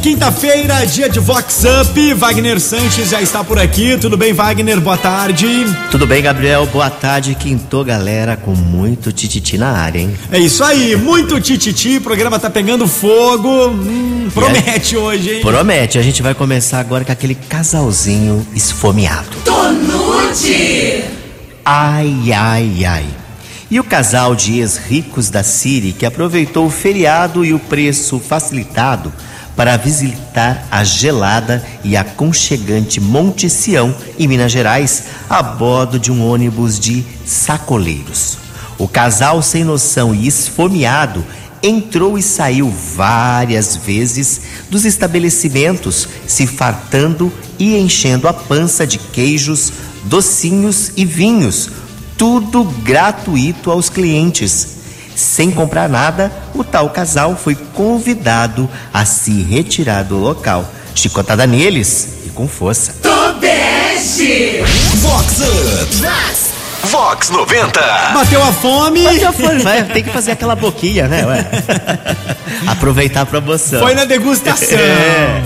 quinta-feira, dia de Vox Up. Wagner Sanches já está por aqui. Tudo bem, Wagner? Boa tarde. Tudo bem, Gabriel? Boa tarde. Quintou, galera, com muito tititi na área, hein? É isso aí, muito tititi. O programa tá pegando fogo. Hum, promete hoje, hein? Promete. A gente vai começar agora com aquele casalzinho esfomeado. Tonute! Ai, ai, ai. E o casal de ex-ricos da Siri que aproveitou o feriado e o preço facilitado para visitar a gelada e aconchegante Monte Sião, em Minas Gerais, a bordo de um ônibus de sacoleiros. O casal sem noção e esfomeado entrou e saiu várias vezes dos estabelecimentos, se fartando e enchendo a pança de queijos, docinhos e vinhos tudo gratuito aos clientes. Sem comprar nada, o tal casal foi convidado a se retirar do local. Chicotada neles e com força. Tobeste! Vox Up! Vox 90! Bateu a fome. Bateu a fome, vai, tem que fazer aquela boquinha, né? Ué? Aproveitar a promoção. Foi na degustação. É.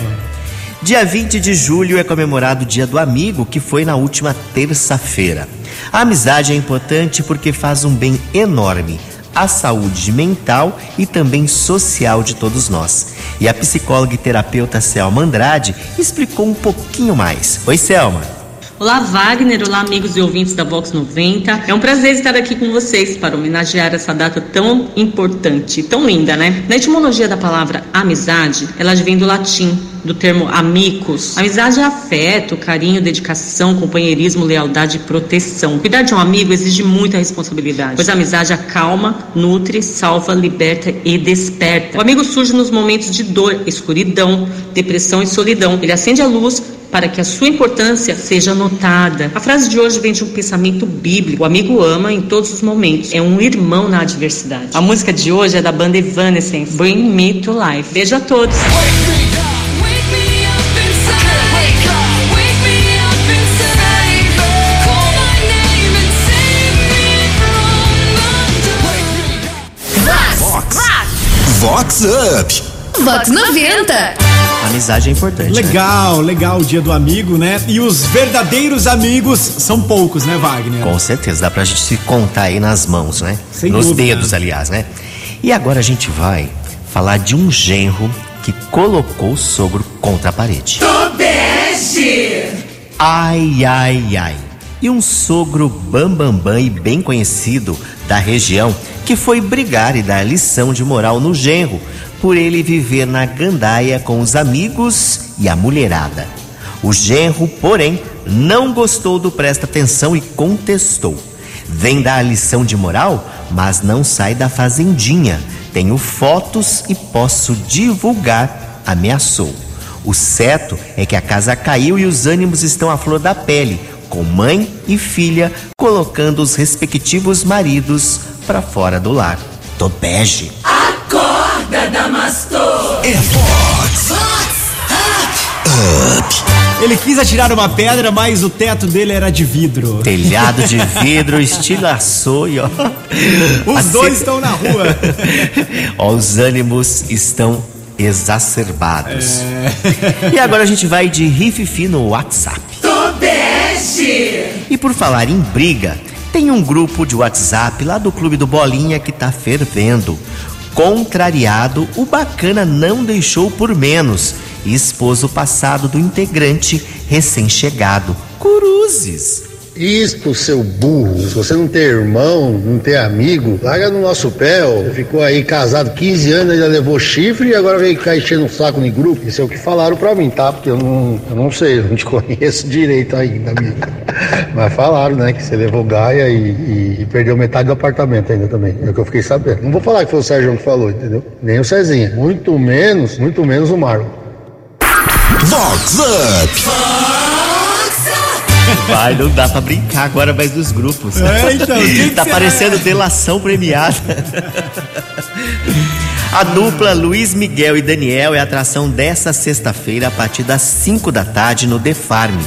Dia 20 de julho é comemorado o Dia do Amigo, que foi na última terça-feira. A amizade é importante porque faz um bem enorme à saúde mental e também social de todos nós. E a psicóloga e terapeuta Selma Andrade explicou um pouquinho mais. Oi, Selma. Olá, Wagner. Olá, amigos e ouvintes da Vox 90. É um prazer estar aqui com vocês para homenagear essa data tão importante, tão linda, né? Na etimologia da palavra amizade, ela vem do latim, do termo amicus. Amizade é afeto, carinho, dedicação, companheirismo, lealdade e proteção. Cuidar de um amigo exige muita responsabilidade, pois a amizade acalma, nutre, salva, liberta e desperta. O amigo surge nos momentos de dor, escuridão, depressão e solidão. Ele acende a luz para que a sua importância seja notada. A frase de hoje vem de um pensamento bíblico. O amigo ama em todos os momentos. É um irmão na adversidade. A música de hoje é da banda Evanescence, Bring Me to Life. Beijo a todos. Vox Up! Vox 90! Amizade é importante. né? Legal, legal o dia do amigo, né? E os verdadeiros amigos são poucos, né, Wagner? Com certeza, dá pra gente se contar aí nas mãos, né? Sem Nos dúvida. dedos, aliás, né? E agora a gente vai falar de um genro que colocou o sogro contra a parede. Tobeste! Ai, ai, ai. E um sogro bambambam bam, bam e bem conhecido da região que foi brigar e dar lição de moral no genro por ele viver na gandaia com os amigos e a mulherada. O genro, porém, não gostou do presta atenção e contestou. Vem dar lição de moral, mas não sai da fazendinha. Tenho fotos e posso divulgar, ameaçou. O certo é que a casa caiu e os ânimos estão à flor da pele, com mãe e filha colocando os respectivos maridos para fora do lar. Tobege. Acorda, Damastor! É Vox! Ele quis atirar uma pedra, mas o teto dele era de vidro. Telhado de vidro, estilaçou e ó. Os a dois estão na rua. ó, os ânimos estão exacerbados. E agora a gente vai de rififi no WhatsApp. Tobeste! E por falar em briga, tem um grupo de WhatsApp lá do Clube do Bolinha que tá fervendo. Contrariado, o bacana não deixou por menos e expôs o passado do integrante recém-chegado. Cruzes. Isto, seu burro. Se você não tem irmão, não tem amigo, larga no nosso pé, ó. Você ficou aí casado 15 anos, ainda levou chifre e agora veio ficar enchendo o saco no grupo. Isso é o que falaram pra mim, tá? Porque eu não, eu não sei, eu não te conheço direito ainda, amigo. Mas falaram, né, que você levou Gaia e, e- e perdeu metade do apartamento ainda também. É o que eu fiquei sabendo. Não vou falar que foi o Sérgio que falou, entendeu? Nem o Cezinha. Muito menos, muito menos o Marlon. Vox Up! Vai, não dá pra brincar agora mais dos grupos. É, então, que tá será? parecendo delação premiada. A dupla Luiz Miguel e Daniel é atração dessa sexta-feira a partir das 5 da tarde no The Farm.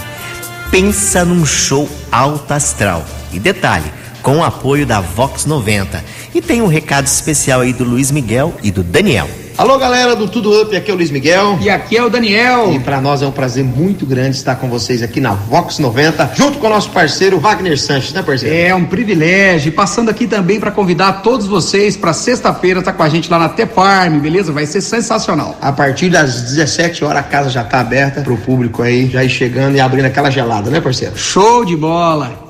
Pensa num show alto astral. E detalhe, com o apoio da Vox 90. E tem um recado especial aí do Luiz Miguel e do Daniel. Alô, galera do Tudo Up, aqui é o Luiz Miguel. E aqui é o Daniel. E para nós é um prazer muito grande estar com vocês aqui na Vox 90, junto com o nosso parceiro Wagner Sanches, né, parceiro? É um privilégio. E passando aqui também para convidar todos vocês para sexta-feira estar tá com a gente lá na T-Farm, beleza? Vai ser sensacional. A partir das 17 horas a casa já tá aberta pro público aí, já ir chegando e abrindo aquela gelada, né, parceiro? Show de bola.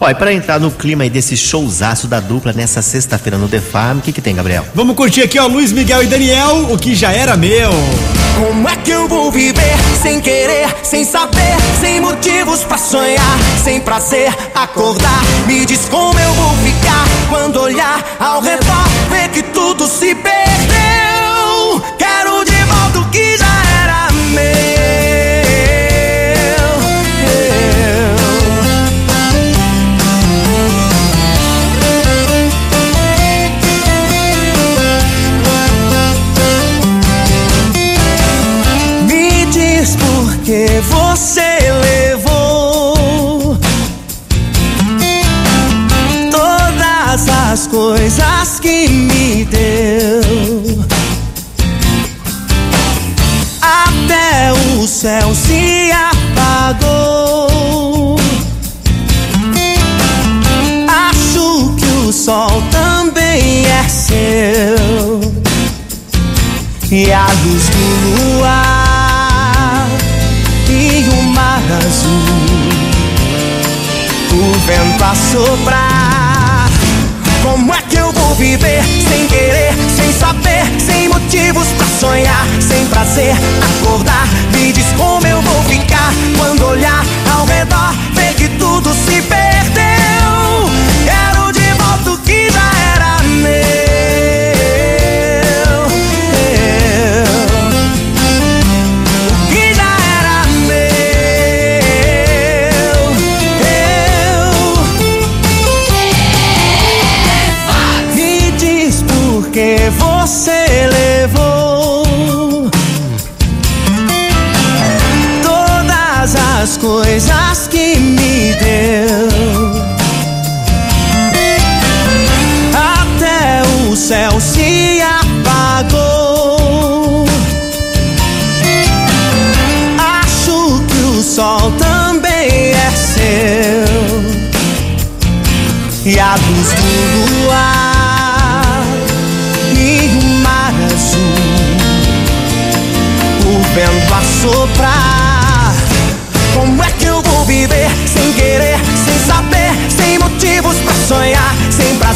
Ó, e pra entrar no clima aí desse showzaço da dupla nessa sexta-feira no The Farm, o que que tem, Gabriel? Vamos curtir aqui, ó, Luiz Miguel e Daniel, o que já era meu. Como é que eu vou viver sem querer, sem saber, sem motivos pra sonhar, sem prazer acordar? Me diz como eu vou ficar quando olhar ao redor, ver que tudo se perdeu. E a luz do luar e o mar azul, o vento a soprar. Como é que eu vou viver sem querer, sem saber, sem motivos pra sonhar, sem prazer acordar? Me diz como eu vou ficar quando olhar ao redor,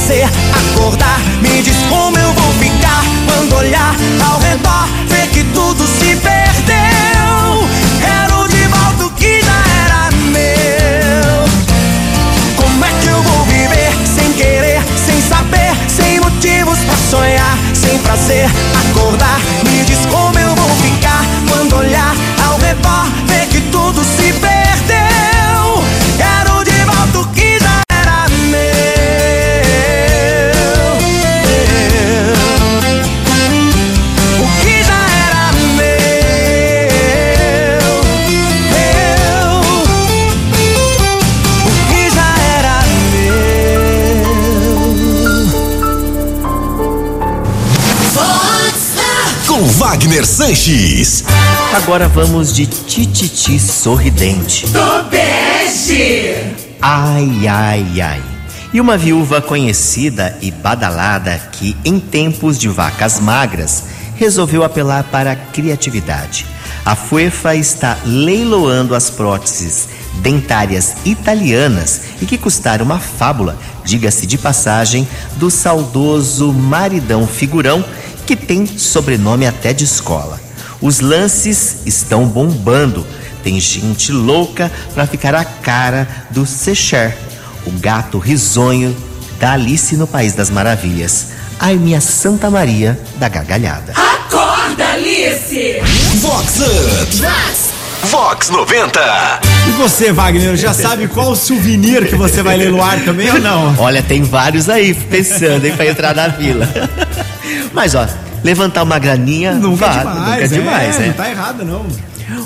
prazer acordar? Me diz como Wagner Sanches. Agora vamos de tititi sorridente. Tobeste. Ai, ai, ai. E uma viúva conhecida e badalada que, em tempos de vacas magras, resolveu apelar para a criatividade. A FUEFA está leiloando as próteses dentárias italianas e que custaram uma fábula, diga-se de passagem, do saudoso maridão figurão que tem sobrenome até de escola. Os lances estão bombando. Tem gente louca para ficar a cara do Secher, o gato risonho da Alice no País das Maravilhas. Ai, minha Santa Maria da gargalhada. Acorda, Alice. Vox Up. Vox 90. E você, Wagner, já sabe qual souvenir que você vai leiloar também ou não? Olha, tem vários aí pensando em pra entrar na fila. Mas ó, levantar uma graninha Nunca é vale, demais, nunca é é, demais, né? Não tá errado, não.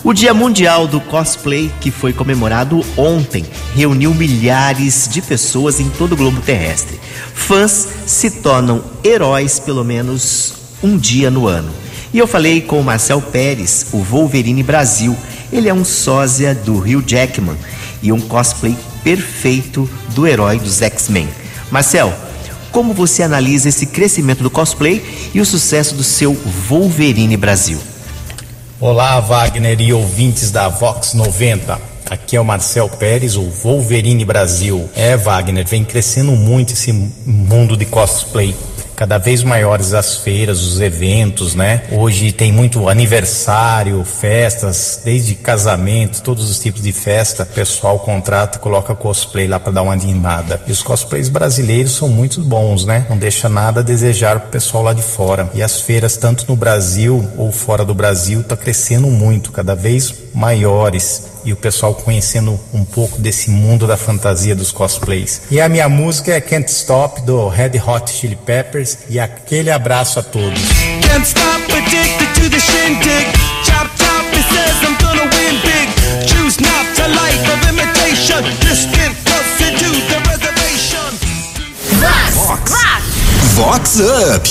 O Dia Mundial do Cosplay, que foi comemorado ontem, reuniu milhares de pessoas em todo o globo terrestre. Fãs se tornam heróis, pelo menos um dia no ano. E eu falei com o Marcel Pérez, o Wolverine Brasil. Ele é um sósia do Rio Jackman e um cosplay perfeito do herói dos X-Men. Marcel, como você analisa esse crescimento do cosplay e o sucesso do seu Wolverine Brasil? Olá, Wagner e ouvintes da Vox 90. Aqui é o Marcel Pérez, o Wolverine Brasil. É, Wagner, vem crescendo muito esse mundo de cosplay cada vez maiores as feiras, os eventos, né? Hoje tem muito aniversário, festas, desde casamento, todos os tipos de festa. O pessoal contrata, coloca cosplay lá para dar uma animada. E os cosplays brasileiros são muito bons, né? Não deixa nada a desejar pro pessoal lá de fora. E as feiras, tanto no Brasil ou fora do Brasil, tá crescendo muito, cada vez maiores e o pessoal conhecendo um pouco desse mundo da fantasia dos cosplays. E a minha música é Can't Stop do Red Hot Chili Peppers e aquele abraço a todos. Can't stop addicted to the shindig. Chop chop it says I'm gonna win big. Choose not a life of imitation. Just get closer to the reservation. Vox. Vox Up.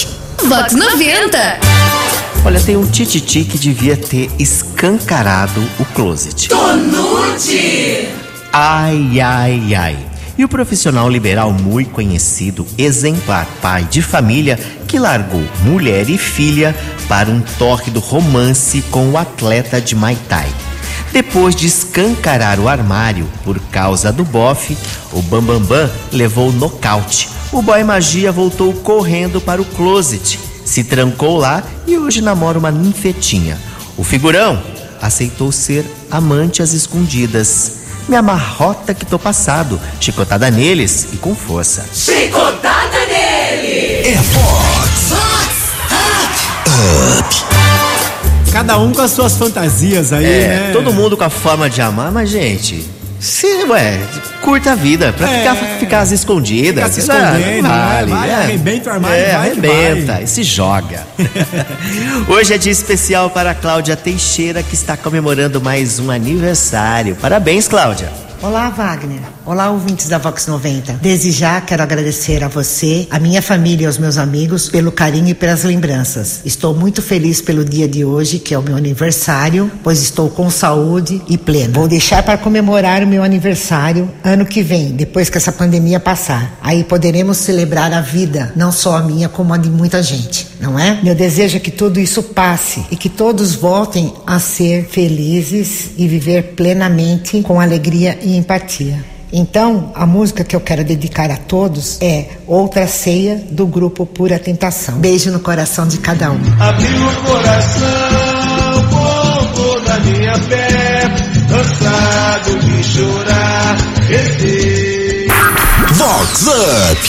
Vox 90. Olha, tem um tititi que devia ter escancarado o closet. Tonute! Ai, ai, ai. E o profissional liberal muito conhecido, exemplar pai de família, que largou mulher e filha para um toque do romance com o atleta de Muay Thai. Depois de escancarar o armário por causa do bofe, o Bambambam Bam Bam levou nocaute. O boy magia voltou correndo para o closet se trancou lá e hoje namora uma ninfetinha. O figurão aceitou ser amante às escondidas. Me amarrota que tô passado, chicotada neles e com força. Chicotada nele! É Fox! Fox! Up! Up! Cada um com as suas fantasias aí, é, né? Todo mundo com a forma de amar, mas gente, se, ué, curta a vida, pra é, ficar, ficar às escondidas. Ficar se escondendo, vale, vai, é, arrebenta o armário, é, vai arrebenta vai. e se joga. Hoje é dia especial para a Cláudia Teixeira, que está comemorando mais um aniversário. Parabéns, Cláudia. Olá, Wagner. Olá, ouvintes da Vox 90. Desde já quero agradecer a você, a minha família e aos meus amigos pelo carinho e pelas lembranças. Estou muito feliz pelo dia de hoje, que é o meu aniversário, pois estou com saúde e plena. Vou deixar para comemorar o meu aniversário ano que vem, depois que essa pandemia passar. Aí poderemos celebrar a vida, não só a minha, como a de muita gente, não é? Meu desejo é que tudo isso passe e que todos voltem a ser felizes e viver plenamente com alegria e empatia. Então, a música que eu quero dedicar a todos é Outra Ceia do grupo Pura Tentação. Beijo no coração de cada um. Abriu o coração com toda a minha fé, cansado de chorar, rezei. Vox Up!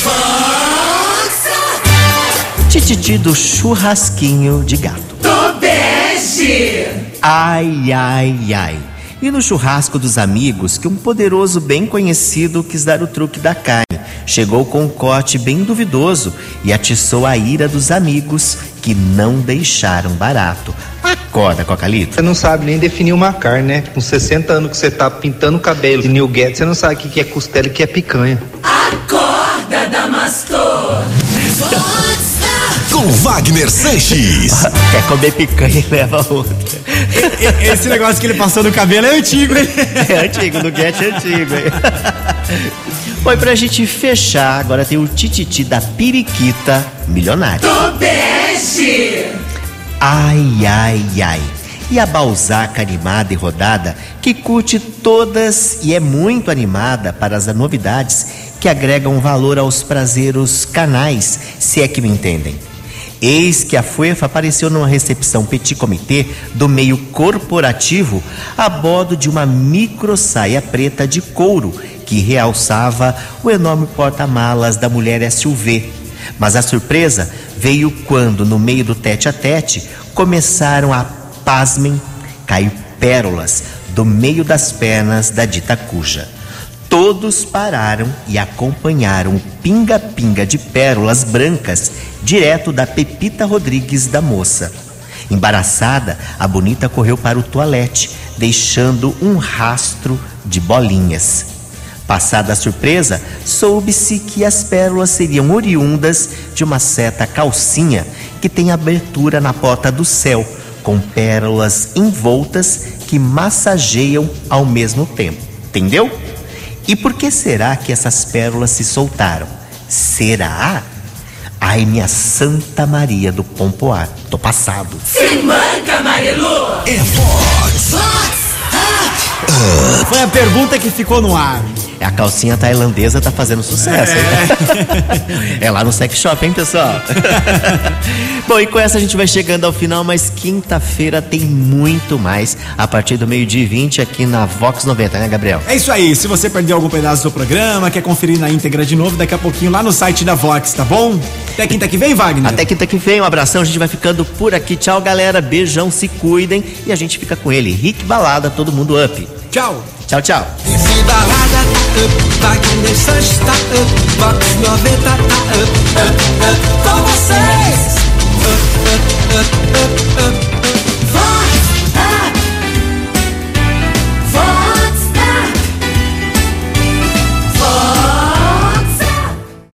Tititi do churrasquinho de gato. Do bege! Ai, ai, ai. E no churrasco dos amigos, que um poderoso bem conhecido quis dar o truque da carne. Chegou com um corte bem duvidoso e atiçou a ira dos amigos que não deixaram barato. Acorda, Cocalito. Você não sabe nem definir uma carne, né? Com 60 anos que você tá pintando o cabelo de New Get, você não sabe o que é costela e o que é picanha. Acorda, Damastor! com Wagner Sanches. Quer comer picanha e leva outra. Esse negócio que ele passou no cabelo é antigo, hein? É antigo, no Get é antigo, hein? Foi pra gente fechar, agora tem o tititi da periquita milionária. Do bege! Ai, ai, ai. E a Balzaca animada e rodada, que curte todas e é muito animada para as novidades que agregam valor aos prazeres canais, se é que me entendem. Eis que a FUEFA apareceu numa recepção petit comité do meio corporativo a bordo de uma micro saia preta de couro que realçava o enorme porta-malas da mulher SUV. Mas a surpresa veio quando, no meio do tete a tete, começaram a, pasmem, cair pérolas do meio das pernas da dita cuja. Todos pararam e acompanharam o pinga-pinga de pérolas brancas direto da Pepita Rodrigues da moça. Embaraçada, a bonita correu para o toalete, deixando um rastro de bolinhas. Passada a surpresa, soube-se que as pérolas seriam oriundas de uma certa calcinha que tem abertura na porta do céu, com pérolas envoltas que massageiam ao mesmo tempo. Entendeu? E por que será que essas pérolas se soltaram? Será? Ai, minha Santa Maria do Pompoar, tô passado. Se manca, Marilu! É Vox. Foi a pergunta que ficou no ar. A calcinha tailandesa tá fazendo sucesso, hein? É lá no sex shop, hein, pessoal? Bom, e com essa a gente vai chegando ao final, mas quinta-feira tem muito mais a partir do meio-dia e 20 aqui na Vox 90, né, Gabriel? É isso aí. Se você perdeu algum pedaço do programa, quer conferir na íntegra de novo, daqui a pouquinho lá no site da Vox, tá bom? Até quinta que vem, Wagner. Até quinta que vem, um abração. A gente vai ficando por aqui. Tchau, galera. Beijão, se cuidem. E a gente fica com ele. Rick Balada, todo mundo up. Tchau. Tchau, tchau. Com vocês.